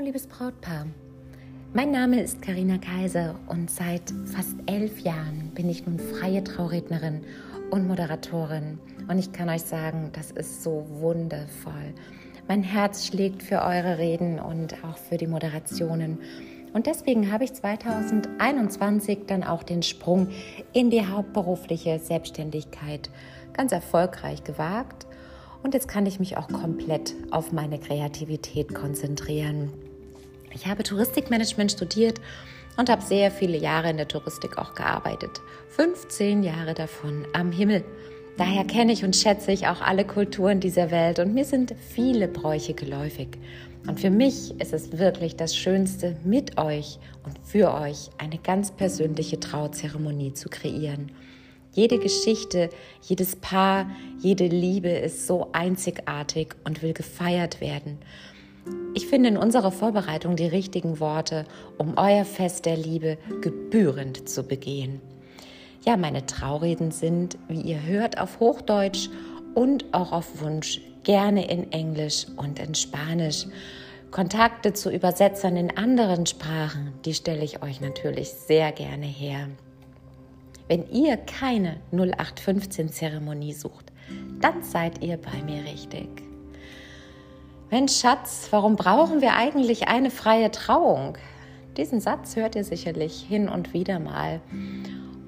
Hallo liebes Brautpaar. Mein Name ist Karina Kaiser und seit fast elf Jahren bin ich nun freie Traurednerin und Moderatorin. Und ich kann euch sagen, das ist so wundervoll. Mein Herz schlägt für eure Reden und auch für die Moderationen. Und deswegen habe ich 2021 dann auch den Sprung in die hauptberufliche Selbstständigkeit ganz erfolgreich gewagt und jetzt kann ich mich auch komplett auf meine Kreativität konzentrieren. Ich habe Touristikmanagement studiert und habe sehr viele Jahre in der Touristik auch gearbeitet. 15 Jahre davon am Himmel. Daher kenne ich und schätze ich auch alle Kulturen dieser Welt und mir sind viele Bräuche geläufig. Und für mich ist es wirklich das Schönste, mit euch und für euch eine ganz persönliche Trauzeremonie zu kreieren. Jede Geschichte, jedes Paar, jede Liebe ist so einzigartig und will gefeiert werden. Ich finde in unserer Vorbereitung die richtigen Worte, um euer Fest der Liebe gebührend zu begehen. Ja, meine Traureden sind, wie ihr hört, auf Hochdeutsch und auch auf Wunsch gerne in Englisch und in Spanisch. Kontakte zu Übersetzern in anderen Sprachen, die stelle ich euch natürlich sehr gerne her. Wenn ihr keine 0815-Zeremonie sucht, dann seid ihr bei mir richtig. Mensch, Schatz, warum brauchen wir eigentlich eine freie Trauung? Diesen Satz hört ihr sicherlich hin und wieder mal.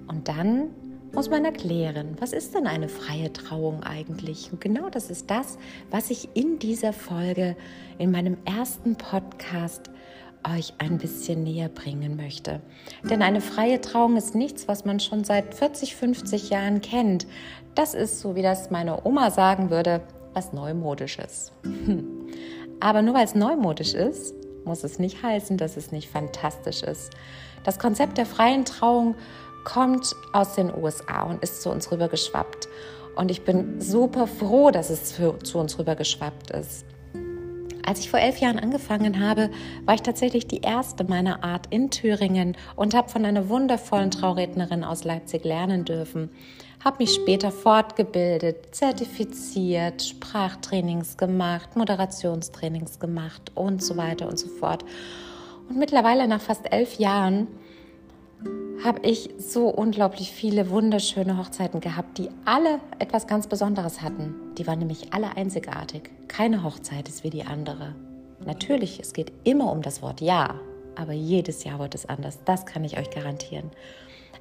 Und dann muss man erklären, was ist denn eine freie Trauung eigentlich? Und genau das ist das, was ich in dieser Folge, in meinem ersten Podcast euch ein bisschen näher bringen möchte. Denn eine freie Trauung ist nichts, was man schon seit 40, 50 Jahren kennt. Das ist, so wie das meine Oma sagen würde, was Neumodisches. Aber nur weil es neumodisch ist, muss es nicht heißen, dass es nicht fantastisch ist. Das Konzept der freien Trauung kommt aus den USA und ist zu uns rübergeschwappt. Und ich bin super froh, dass es für, zu uns rübergeschwappt ist. Als ich vor elf Jahren angefangen habe, war ich tatsächlich die erste meiner Art in Thüringen und habe von einer wundervollen Traurednerin aus Leipzig lernen dürfen. Habe mich später fortgebildet, zertifiziert, Sprachtrainings gemacht, Moderationstrainings gemacht und so weiter und so fort. Und mittlerweile nach fast elf Jahren habe ich so unglaublich viele wunderschöne Hochzeiten gehabt, die alle etwas ganz Besonderes hatten. Die waren nämlich alle einzigartig. Keine Hochzeit ist wie die andere. Natürlich, es geht immer um das Wort Ja, aber jedes Jahr wird es anders. Das kann ich euch garantieren.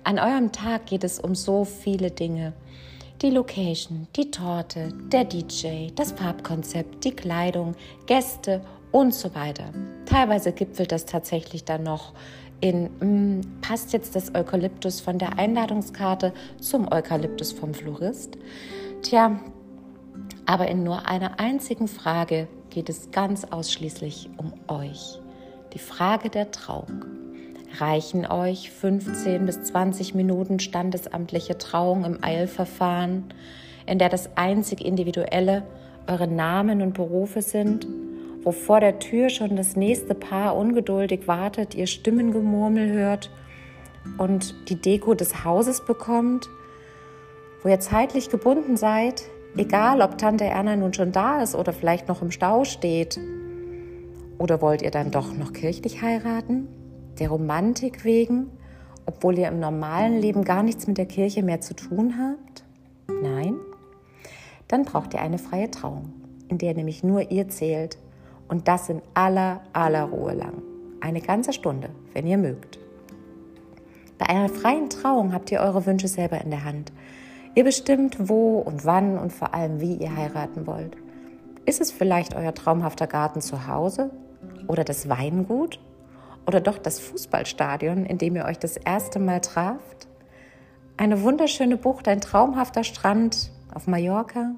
An eurem Tag geht es um so viele Dinge. Die Location, die Torte, der DJ, das Farbkonzept, die Kleidung, Gäste und so weiter. Teilweise gipfelt das tatsächlich dann noch in, mh, hm, passt jetzt das Eukalyptus von der Einladungskarte zum Eukalyptus vom Florist? Tja, aber in nur einer einzigen Frage geht es ganz ausschließlich um euch. Die Frage der Trauung. Reichen euch 15 bis 20 Minuten standesamtliche Trauung im Eilverfahren, in der das einzig Individuelle eure Namen und Berufe sind wo vor der Tür schon das nächste Paar ungeduldig wartet, ihr Stimmengemurmel hört und die Deko des Hauses bekommt, wo ihr zeitlich gebunden seid, egal ob Tante Erna nun schon da ist oder vielleicht noch im Stau steht. Oder wollt ihr dann doch noch kirchlich heiraten? Der Romantik wegen, obwohl ihr im normalen Leben gar nichts mit der Kirche mehr zu tun habt? Nein? Dann braucht ihr eine freie Trauung, in der nämlich nur ihr zählt und das in aller, aller Ruhe lang. Eine ganze Stunde, wenn ihr mögt. Bei einer freien Trauung habt ihr eure Wünsche selber in der Hand. Ihr bestimmt, wo und wann und vor allem, wie ihr heiraten wollt. Ist es vielleicht euer traumhafter Garten zu Hause oder das Weingut oder doch das Fußballstadion, in dem ihr euch das erste Mal traft? Eine wunderschöne Bucht, ein traumhafter Strand auf Mallorca?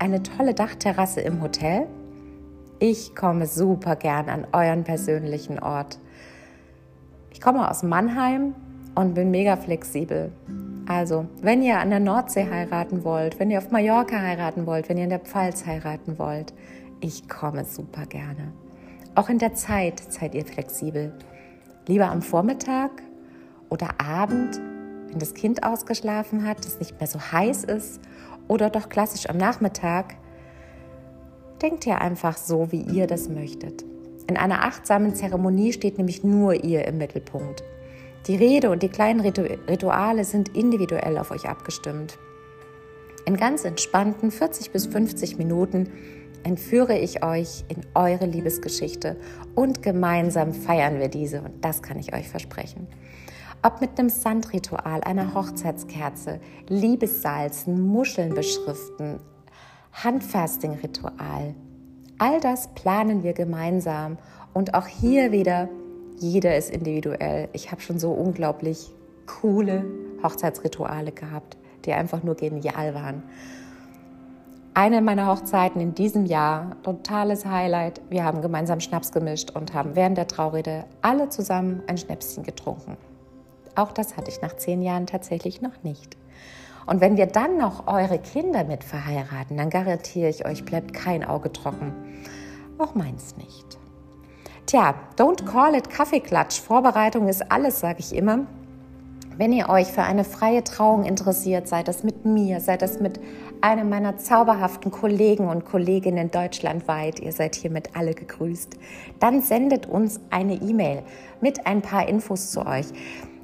Eine tolle Dachterrasse im Hotel? Ich komme super gern an euren persönlichen Ort. Ich komme aus Mannheim und bin mega flexibel. Also, wenn ihr an der Nordsee heiraten wollt, wenn ihr auf Mallorca heiraten wollt, wenn ihr in der Pfalz heiraten wollt, ich komme super gerne. Auch in der Zeit seid ihr flexibel. Lieber am Vormittag oder Abend, wenn das Kind ausgeschlafen hat, es nicht mehr so heiß ist, oder doch klassisch am Nachmittag, denkt ihr einfach so, wie ihr das möchtet. In einer achtsamen Zeremonie steht nämlich nur ihr im Mittelpunkt. Die Rede und die kleinen Rituale sind individuell auf euch abgestimmt. In ganz entspannten 40 bis 50 Minuten entführe ich euch in eure Liebesgeschichte und gemeinsam feiern wir diese und das kann ich euch versprechen. Ob mit einem Sandritual, einer Hochzeitskerze, Liebessalzen, Muscheln beschriften, Handfasting-Ritual. All das planen wir gemeinsam und auch hier wieder, jeder ist individuell. Ich habe schon so unglaublich coole Hochzeitsrituale gehabt, die einfach nur genial waren. Eine meiner Hochzeiten in diesem Jahr, totales Highlight. Wir haben gemeinsam Schnaps gemischt und haben während der Traurede alle zusammen ein Schnäpschen getrunken. Auch das hatte ich nach zehn Jahren tatsächlich noch nicht. Und wenn wir dann noch eure Kinder mit verheiraten, dann garantiere ich euch, bleibt kein Auge trocken. Auch meins nicht. Tja, don't call it Kaffeeklatsch. Vorbereitung ist alles, sage ich immer. Wenn ihr euch für eine freie Trauung interessiert, sei das mit mir, sei das mit einem meiner zauberhaften Kollegen und Kolleginnen deutschlandweit, ihr seid hiermit alle gegrüßt, dann sendet uns eine E-Mail mit ein paar Infos zu euch.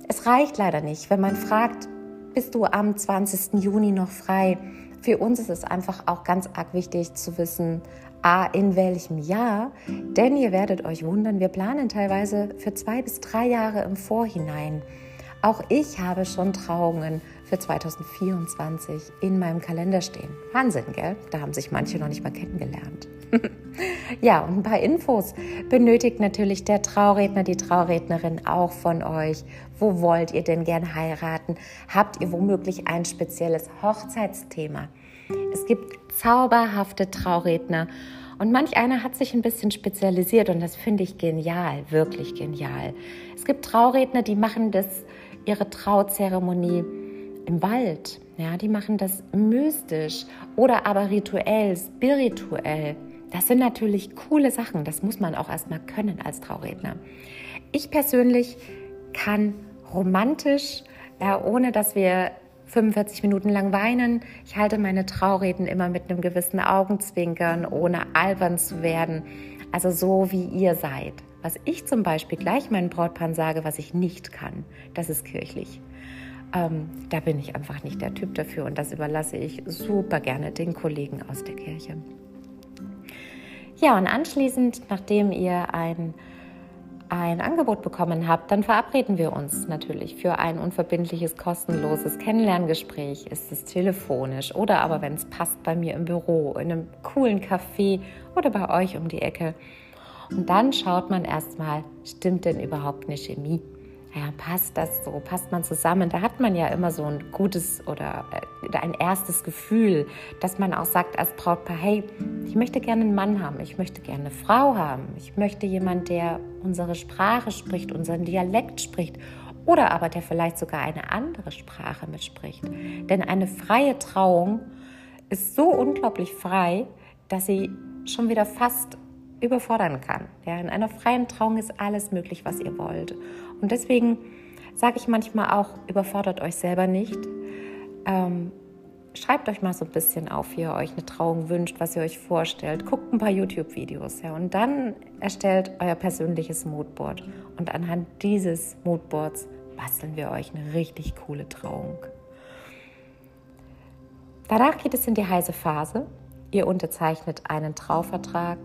Es reicht leider nicht, wenn man fragt, bist du am 20. Juni noch frei? Für uns ist es einfach auch ganz arg wichtig zu wissen, A, in welchem Jahr, denn ihr werdet euch wundern, wir planen teilweise für zwei bis drei Jahre im Vorhinein. Auch ich habe schon Trauungen für 2024 in meinem Kalender stehen. Wahnsinn, gell? Da haben sich manche noch nicht mal kennengelernt. ja, und ein paar Infos benötigt natürlich der Trauredner, die Traurednerin auch von euch. Wo wollt ihr denn gern heiraten? Habt ihr womöglich ein spezielles Hochzeitsthema? Es gibt zauberhafte Trauredner und manch einer hat sich ein bisschen spezialisiert und das finde ich genial, wirklich genial. Es gibt Trauredner, die machen das ihre Trauzeremonie im Wald. Ja, die machen das mystisch oder aber rituell, spirituell. Das sind natürlich coole Sachen. Das muss man auch erstmal können als Trauredner. Ich persönlich kann romantisch, ja, ohne dass wir 45 Minuten lang weinen. Ich halte meine Traureden immer mit einem gewissen Augenzwinkern, ohne albern zu werden. Also so wie ihr seid. Was ich zum Beispiel gleich meinen Brautpaaren sage, was ich nicht kann, das ist kirchlich. Ähm, da bin ich einfach nicht der Typ dafür und das überlasse ich super gerne den Kollegen aus der Kirche. Ja, und anschließend, nachdem ihr ein, ein Angebot bekommen habt, dann verabreden wir uns natürlich für ein unverbindliches, kostenloses Kennenlerngespräch. Ist es telefonisch oder aber, wenn es passt, bei mir im Büro, in einem coolen Café oder bei euch um die Ecke. Und dann schaut man erstmal, stimmt denn überhaupt eine Chemie? Ja, passt das so? Passt man zusammen? Da hat man ja immer so ein gutes oder äh, ein erstes Gefühl, dass man auch sagt als Brautpaar, hey, ich möchte gerne einen Mann haben, ich möchte gerne eine Frau haben, ich möchte jemanden, der unsere Sprache spricht, unseren Dialekt spricht oder aber der vielleicht sogar eine andere Sprache mitspricht. Denn eine freie Trauung ist so unglaublich frei, dass sie schon wieder fast überfordern kann. Ja, in einer freien Trauung ist alles möglich, was ihr wollt. Und deswegen sage ich manchmal auch, überfordert euch selber nicht. Ähm, schreibt euch mal so ein bisschen auf, wie ihr euch eine Trauung wünscht, was ihr euch vorstellt. Guckt ein paar YouTube-Videos, ja, und dann erstellt euer persönliches Moodboard. Und anhand dieses Moodboards basteln wir euch eine richtig coole Trauung. Danach geht es in die heiße Phase. Ihr unterzeichnet einen Trauvertrag,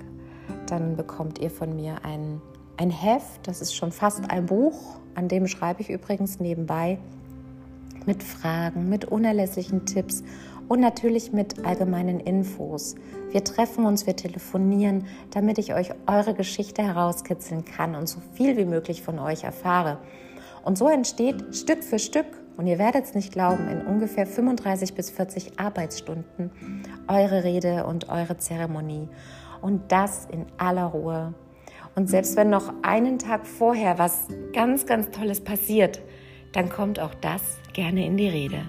dann bekommt ihr von mir ein, ein Heft, das ist schon fast ein Buch, an dem schreibe ich übrigens nebenbei mit Fragen, mit unerlässlichen Tipps und natürlich mit allgemeinen Infos. Wir treffen uns, wir telefonieren, damit ich euch eure Geschichte herauskitzeln kann und so viel wie möglich von euch erfahre. Und so entsteht Stück für Stück, und ihr werdet es nicht glauben, in ungefähr 35 bis 40 Arbeitsstunden eure Rede und eure Zeremonie und das in aller Ruhe. Und selbst wenn noch einen Tag vorher was ganz, ganz Tolles passiert, dann kommt auch das gerne in die Rede.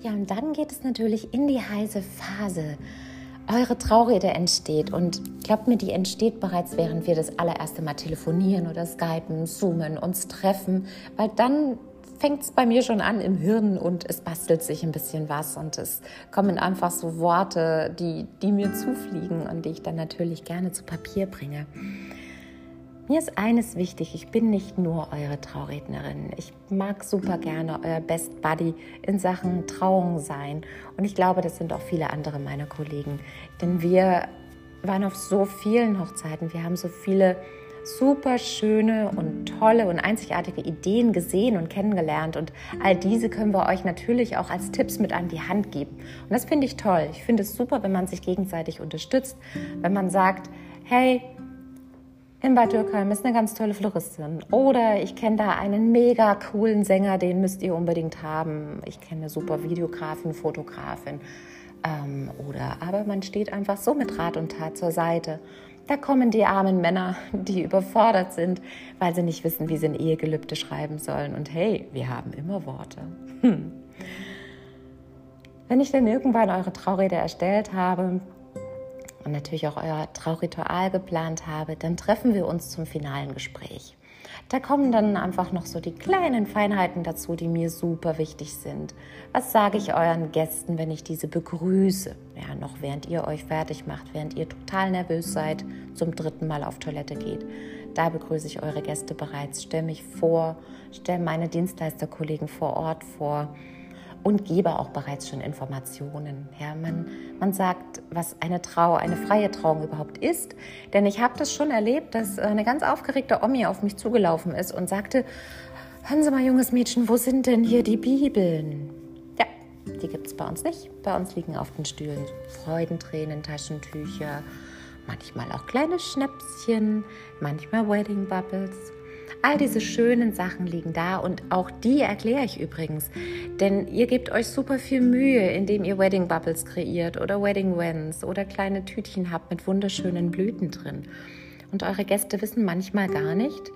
Ja, und dann geht es natürlich in die heiße Phase eure Traurede entsteht. Und glaubt mir, die entsteht bereits, während wir das allererste Mal telefonieren oder skypen, zoomen, uns treffen, weil dann fängt es bei mir schon an im Hirn und es bastelt sich ein bisschen was und es kommen einfach so Worte, die, die mir zufliegen und die ich dann natürlich gerne zu Papier bringe. Mir ist eines wichtig, ich bin nicht nur eure Traurednerin. Ich mag super gerne euer Best Buddy in Sachen Trauung sein. Und ich glaube, das sind auch viele andere meiner Kollegen. Denn wir waren auf so vielen Hochzeiten, wir haben so viele super schöne und tolle und einzigartige Ideen gesehen und kennengelernt. Und all diese können wir euch natürlich auch als Tipps mit an die Hand geben. Und das finde ich toll. Ich finde es super, wenn man sich gegenseitig unterstützt, wenn man sagt, hey, in Bad Dürkheim ist eine ganz tolle Floristin. Oder ich kenne da einen mega coolen Sänger, den müsst ihr unbedingt haben. Ich kenne eine super Videografin, Fotografin. Ähm, oder aber man steht einfach so mit Rat und Tat zur Seite. Da kommen die armen Männer, die überfordert sind, weil sie nicht wissen, wie sie ein Ehegelübde schreiben sollen. Und hey, wir haben immer Worte. Hm. Wenn ich dann irgendwann eure Traurede erstellt habe und natürlich auch euer Trauritual geplant habe, dann treffen wir uns zum finalen Gespräch. Da kommen dann einfach noch so die kleinen Feinheiten dazu, die mir super wichtig sind. Was sage ich euren Gästen, wenn ich diese begrüße? Ja, noch während ihr euch fertig macht, während ihr total nervös seid, zum dritten Mal auf Toilette geht. Da begrüße ich eure Gäste bereits, stelle mich vor, stelle meine Dienstleisterkollegen vor Ort vor und gebe auch bereits schon Informationen. Ja, man, man sagt, was eine Trau, eine freie Trauung überhaupt ist. Denn ich habe das schon erlebt, dass eine ganz aufgeregte Omi auf mich zugelaufen ist und sagte, hören Sie mal, junges Mädchen, wo sind denn hier die Bibeln? Ja, die gibt es bei uns nicht. Bei uns liegen auf den Stühlen Freudentränen, Taschentücher, manchmal auch kleine Schnäpschen, manchmal Wedding Bubbles All diese schönen Sachen liegen da und auch die erkläre ich übrigens. Denn ihr gebt euch super viel Mühe, indem ihr Wedding Bubbles kreiert oder Wedding Wands oder kleine Tütchen habt mit wunderschönen Blüten drin. Und eure Gäste wissen manchmal gar nicht,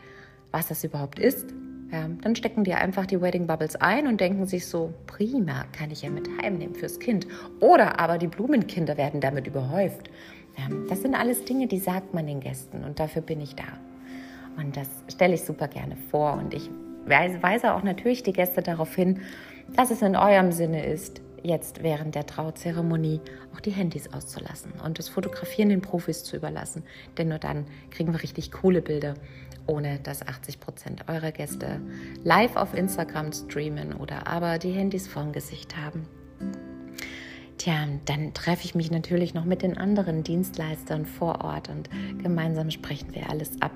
was das überhaupt ist. Ja, dann stecken die einfach die Wedding Bubbles ein und denken sich so, prima, kann ich ja mit heimnehmen fürs Kind. Oder aber die Blumenkinder werden damit überhäuft. Ja, das sind alles Dinge, die sagt man den Gästen und dafür bin ich da. Und das stelle ich super gerne vor. Und ich weise auch natürlich die Gäste darauf hin, dass es in eurem Sinne ist, jetzt während der Trauzeremonie auch die Handys auszulassen und das Fotografieren den Profis zu überlassen. Denn nur dann kriegen wir richtig coole Bilder, ohne dass 80 Prozent eurer Gäste live auf Instagram streamen oder aber die Handys vorm Gesicht haben. Tja, dann treffe ich mich natürlich noch mit den anderen Dienstleistern vor Ort und gemeinsam sprechen wir alles ab.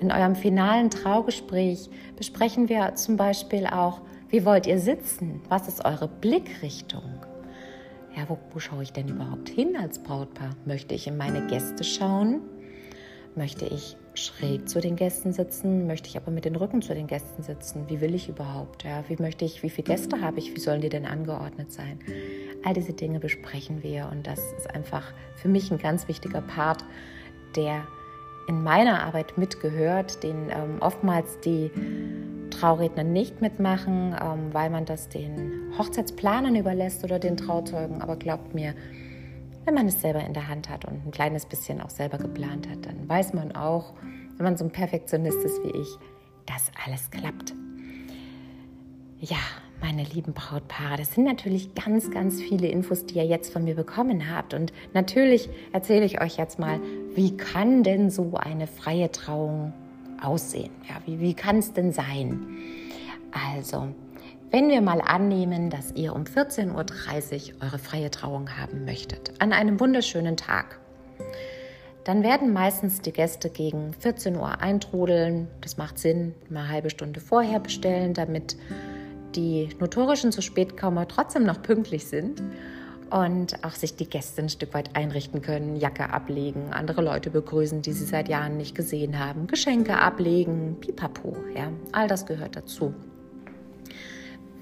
In eurem finalen Traugespräch besprechen wir zum Beispiel auch, wie wollt ihr sitzen? Was ist eure Blickrichtung? Ja, wo, wo schaue ich denn überhaupt hin als Brautpaar? Möchte ich in meine Gäste schauen? Möchte ich schräg zu den Gästen sitzen? Möchte ich aber mit den Rücken zu den Gästen sitzen? Wie will ich überhaupt? Ja, wie möchte ich, wie viele Gäste habe ich? Wie sollen die denn angeordnet sein? All diese Dinge besprechen wir und das ist einfach für mich ein ganz wichtiger Part, der in meiner Arbeit mitgehört, den ähm, oftmals die Trauredner nicht mitmachen, ähm, weil man das den Hochzeitsplanern überlässt oder den Trauzeugen. Aber glaubt mir, wenn man es selber in der Hand hat und ein kleines bisschen auch selber geplant hat, dann weiß man auch, wenn man so ein Perfektionist ist wie ich, dass alles klappt. Ja, meine lieben Brautpaare, das sind natürlich ganz, ganz viele Infos, die ihr jetzt von mir bekommen habt. Und natürlich erzähle ich euch jetzt mal, wie kann denn so eine freie Trauung aussehen? Ja, wie, wie kann es denn sein? Also, wenn wir mal annehmen, dass ihr um 14.30 Uhr eure freie Trauung haben möchtet, an einem wunderschönen Tag, dann werden meistens die Gäste gegen 14 Uhr eintrudeln. Das macht Sinn, mal eine halbe Stunde vorher bestellen, damit die notorischen zu spät kommen, trotzdem noch pünktlich sind und auch sich die Gäste ein Stück weit einrichten können, Jacke ablegen, andere Leute begrüßen, die sie seit Jahren nicht gesehen haben, Geschenke ablegen, pipapo, ja, all das gehört dazu.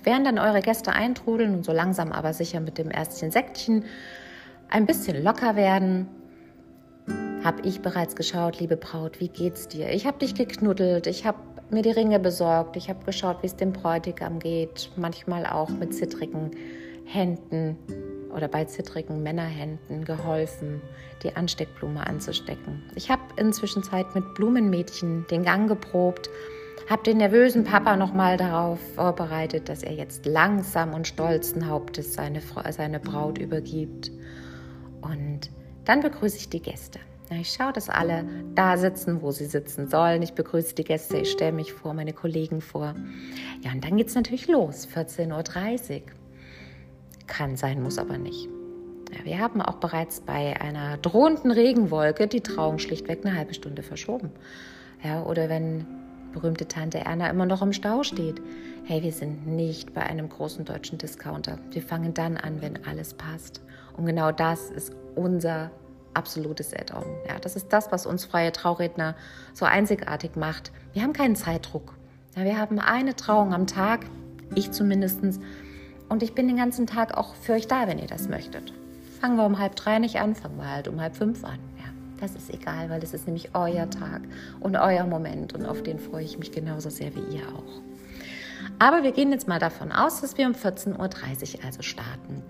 Während dann eure Gäste eintrudeln und so langsam aber sicher mit dem ersten Säckchen ein bisschen locker werden, habe ich bereits geschaut, liebe Braut, wie geht's dir? Ich habe dich geknuddelt, ich habe mir die Ringe besorgt, ich habe geschaut, wie es dem Bräutigam geht, manchmal auch mit zittrigen Händen oder bei zittrigen Männerhänden geholfen, die Ansteckblume anzustecken. Ich habe inzwischen Zeit mit Blumenmädchen den Gang geprobt Hab den nervösen Papa nochmal darauf vorbereitet, dass er jetzt langsam und stolzen Hauptes seine, seine Braut übergibt. Und dann begrüße ich die Gäste. Ich schaue, dass alle da sitzen, wo sie sitzen sollen. Ich begrüße die Gäste, ich stelle mich vor, meine Kollegen vor. Ja, und dann geht es natürlich los, 14.30 Uhr. Kann sein, muss aber nicht. Ja, wir haben auch bereits bei einer drohenden Regenwolke die Trauung schlichtweg eine halbe Stunde verschoben. Ja, oder wenn berühmte Tante Erna immer noch im Stau steht. Hey, wir sind nicht bei einem großen deutschen Discounter. Wir fangen dann an, wenn alles passt. Und genau das ist unser absolutes Add-on. Ja, das ist das, was uns freie Trauredner so einzigartig macht. Wir haben keinen Zeitdruck. Ja, wir haben eine Trauung am Tag, ich zumindest. Und ich bin den ganzen Tag auch für euch da, wenn ihr das möchtet. Fangen wir um halb drei nicht an, fangen wir halt um halb fünf an. Ja, das ist egal, weil es ist nämlich euer Tag und euer Moment und auf den freue ich mich genauso sehr wie ihr auch. Aber wir gehen jetzt mal davon aus, dass wir um 14.30 Uhr also starten.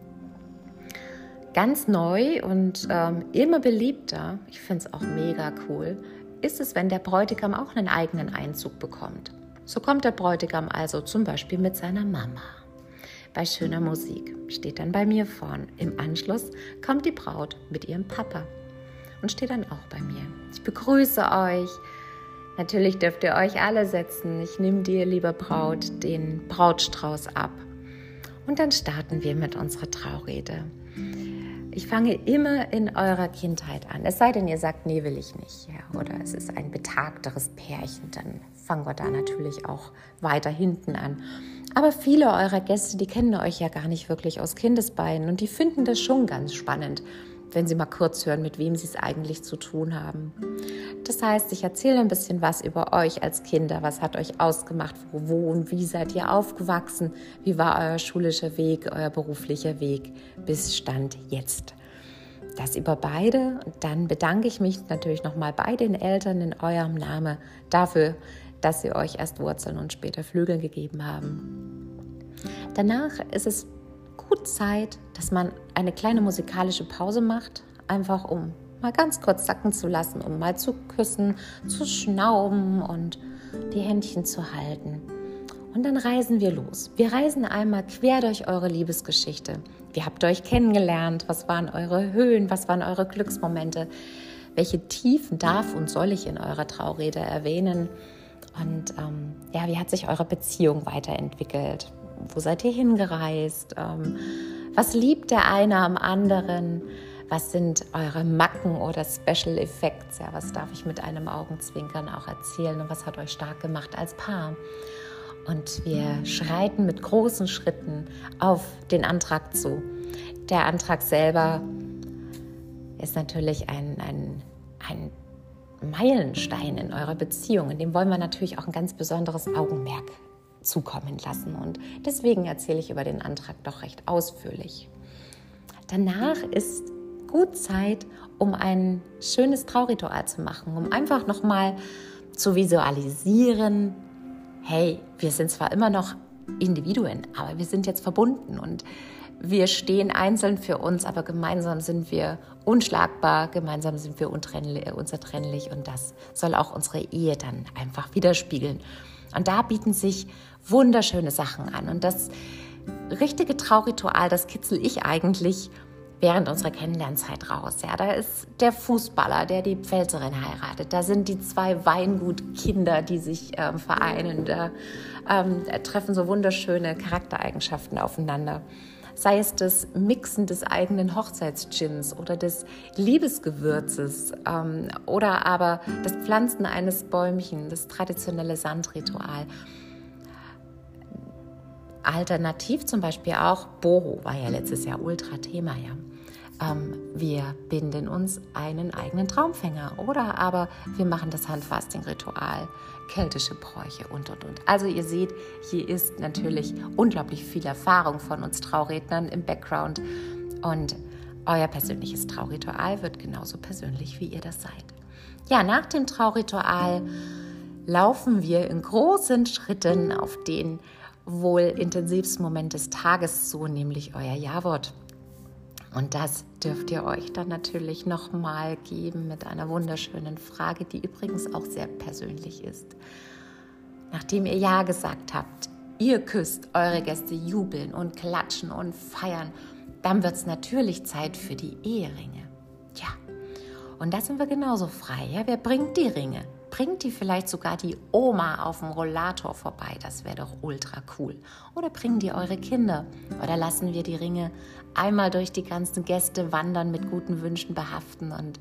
Ganz neu und ähm, immer beliebter, ich finde es auch mega cool, ist es, wenn der Bräutigam auch einen eigenen Einzug bekommt. So kommt der Bräutigam also zum Beispiel mit seiner Mama. Bei schöner Musik steht dann bei mir vorn. Im Anschluss kommt die Braut mit ihrem Papa und steht dann auch bei mir. Ich begrüße euch. Natürlich dürft ihr euch alle setzen. Ich nehme dir, lieber Braut, den Brautstrauß ab. Und dann starten wir mit unserer Traurede. Ich fange immer in eurer Kindheit an. Es sei denn, ihr sagt, nee, will ich nicht. Ja, oder es ist ein betagteres Pärchen, dann fangen wir da natürlich auch weiter hinten an. Aber viele eurer Gäste, die kennen euch ja gar nicht wirklich aus Kindesbeinen und die finden das schon ganz spannend, wenn sie mal kurz hören, mit wem sie es eigentlich zu tun haben. Das heißt, ich erzähle ein bisschen was über euch als Kinder. Was hat euch ausgemacht? Wo, wo und wie seid ihr aufgewachsen? Wie war euer schulischer Weg, euer beruflicher Weg bis Stand jetzt? Das über beide. Und dann bedanke ich mich natürlich nochmal bei den Eltern in eurem Namen dafür, dass sie euch erst Wurzeln und später Flügel gegeben haben. Danach ist es gut Zeit, dass man eine kleine musikalische Pause macht, einfach um mal ganz kurz sacken zu lassen, um mal zu küssen, zu schnauben und die Händchen zu halten. Und dann reisen wir los. Wir reisen einmal quer durch eure Liebesgeschichte. Wie habt ihr euch kennengelernt? Was waren eure Höhen? Was waren eure Glücksmomente? Welche Tiefen darf und soll ich in eurer Traurede erwähnen? Und ähm, ja, wie hat sich eure Beziehung weiterentwickelt? Wo seid ihr hingereist? Ähm, was liebt der eine am anderen? Was sind eure Macken oder Special Effects? Ja, was darf ich mit einem Augenzwinkern auch erzählen? Und was hat euch stark gemacht als Paar? Und wir schreiten mit großen Schritten auf den Antrag zu. Der Antrag selber ist natürlich ein, ein, ein Meilenstein in eurer Beziehung. In dem wollen wir natürlich auch ein ganz besonderes Augenmerk zukommen lassen. Und deswegen erzähle ich über den Antrag doch recht ausführlich. Danach ist gut Zeit, um ein schönes Trauritual zu machen, um einfach nochmal zu visualisieren, hey, wir sind zwar immer noch Individuen, aber wir sind jetzt verbunden und wir stehen einzeln für uns, aber gemeinsam sind wir unschlagbar, gemeinsam sind wir unzertrennlich und das soll auch unsere Ehe dann einfach widerspiegeln. Und da bieten sich wunderschöne Sachen an. Und das richtige Trauritual, das kitzel ich eigentlich während unserer Kennenlernzeit raus. Ja, da ist der Fußballer, der die Pfälzerin heiratet. Da sind die zwei Weingutkinder, die sich ähm, vereinen. Da ähm, treffen so wunderschöne Charaktereigenschaften aufeinander sei es das Mixen des eigenen Hochzeitsgins oder des Liebesgewürzes ähm, oder aber das Pflanzen eines Bäumchen, das traditionelle Sandritual. Alternativ zum Beispiel auch, Boho war ja letztes Jahr Ultra-Thema, ja ähm, wir binden uns einen eigenen Traumfänger oder aber wir machen das Handfasting-Ritual, keltische Bräuche und und und. Also ihr seht, hier ist natürlich unglaublich viel Erfahrung von uns Traurednern im Background und euer persönliches Trauritual wird genauso persönlich, wie ihr das seid. Ja, nach dem Trauritual laufen wir in großen Schritten auf den wohl intensivsten Moment des Tages zu, nämlich euer Jawort. Und das dürft ihr euch dann natürlich nochmal geben mit einer wunderschönen Frage, die übrigens auch sehr persönlich ist. nachdem ihr Ja gesagt habt, ihr küsst, eure Gäste jubeln und klatschen und feiern, dann wird es natürlich Zeit für die Eheringe. Ja, und da sind wir genauso frei. Ja? Wer bringt die Ringe? Bringt die vielleicht sogar die Oma auf dem Rollator vorbei? Das wäre doch ultra cool. Oder bringen die eure Kinder? Oder lassen wir die Ringe einmal durch die ganzen Gäste wandern, mit guten Wünschen behaften und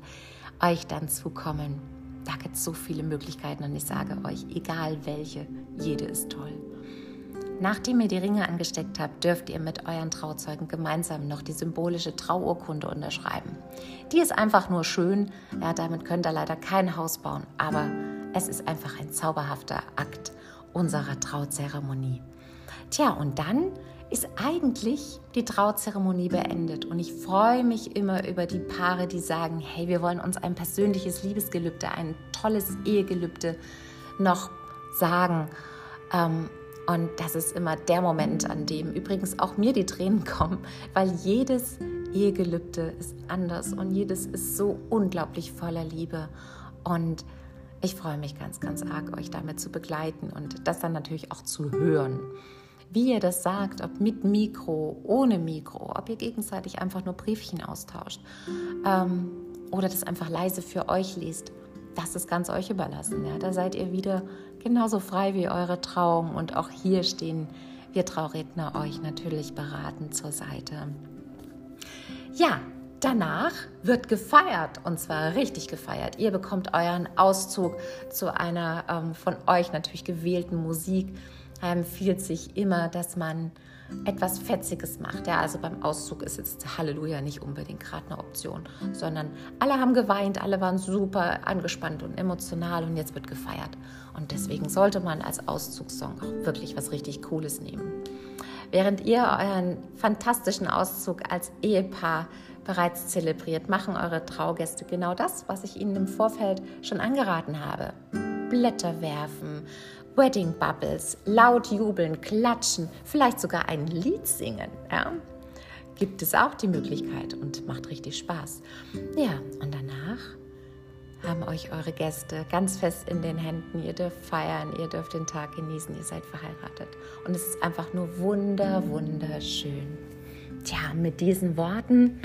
euch dann zukommen? Da gibt es so viele Möglichkeiten und ich sage euch, egal welche, jede ist toll. Nachdem ihr die Ringe angesteckt habt, dürft ihr mit euren Trauzeugen gemeinsam noch die symbolische Trauurkunde unterschreiben. Die ist einfach nur schön, ja, damit könnt ihr leider kein Haus bauen, aber es ist einfach ein zauberhafter Akt unserer Trauzeremonie. Tja, und dann ist eigentlich die Trauzeremonie beendet. Und ich freue mich immer über die Paare, die sagen, hey, wir wollen uns ein persönliches Liebesgelübde, ein tolles Ehegelübde noch sagen. Ähm, und das ist immer der Moment, an dem übrigens auch mir die Tränen kommen, weil jedes Ehegelübde ist anders und jedes ist so unglaublich voller Liebe. Und ich freue mich ganz, ganz arg, euch damit zu begleiten und das dann natürlich auch zu hören. Wie ihr das sagt, ob mit Mikro, ohne Mikro, ob ihr gegenseitig einfach nur Briefchen austauscht ähm, oder das einfach leise für euch liest, das ist ganz euch überlassen. Ja? Da seid ihr wieder genauso frei wie eure Trauung und auch hier stehen wir Trauredner euch natürlich beraten zur Seite. Ja, danach wird gefeiert und zwar richtig gefeiert. Ihr bekommt euren Auszug zu einer ähm, von euch natürlich gewählten Musik. Da empfiehlt sich immer, dass man etwas Fetziges macht. Ja, also beim Auszug ist jetzt Halleluja nicht unbedingt gerade eine Option, sondern alle haben geweint, alle waren super angespannt und emotional und jetzt wird gefeiert. Und deswegen sollte man als Auszugssong auch wirklich was richtig Cooles nehmen. Während ihr euren fantastischen Auszug als Ehepaar bereits zelebriert, machen eure Traugäste genau das, was ich ihnen im Vorfeld schon angeraten habe. Blätter werfen, Wedding Bubbles, laut jubeln, klatschen, vielleicht sogar ein Lied singen. Ja? Gibt es auch die Möglichkeit und macht richtig Spaß. Ja, und danach haben euch eure Gäste ganz fest in den Händen. Ihr dürft feiern, ihr dürft den Tag genießen, ihr seid verheiratet. Und es ist einfach nur wunder, wunderschön. Tja, mit diesen Worten,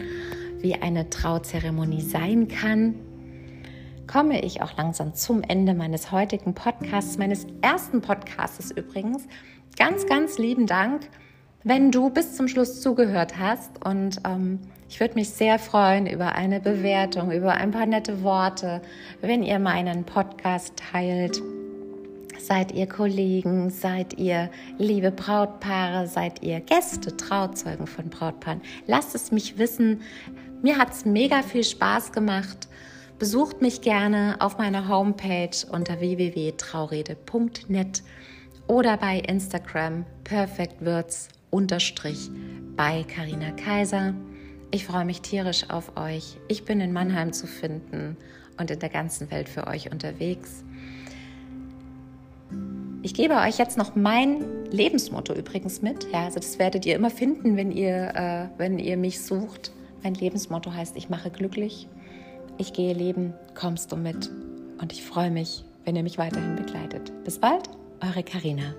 wie eine Trauzeremonie sein kann, komme ich auch langsam zum Ende meines heutigen Podcasts, meines ersten Podcasts übrigens. Ganz, ganz lieben Dank, wenn du bis zum Schluss zugehört hast. Und ähm, ich würde mich sehr freuen über eine Bewertung, über ein paar nette Worte, wenn ihr meinen Podcast teilt. Seid ihr Kollegen, seid ihr liebe Brautpaare, seid ihr Gäste, Trauzeugen von Brautpaaren. Lasst es mich wissen. Mir hat es mega viel Spaß gemacht. Besucht mich gerne auf meiner Homepage unter www.traurede.net oder bei Instagram perfectwirds bei Karina Kaiser. Ich freue mich tierisch auf euch. Ich bin in Mannheim zu finden und in der ganzen Welt für euch unterwegs. Ich gebe euch jetzt noch mein Lebensmotto übrigens mit. Ja, also das werdet ihr immer finden, wenn ihr, äh, wenn ihr mich sucht. Mein Lebensmotto heißt, ich mache glücklich ich gehe leben, kommst du mit. Und ich freue mich, wenn ihr mich weiterhin begleitet. Bis bald, eure Karina.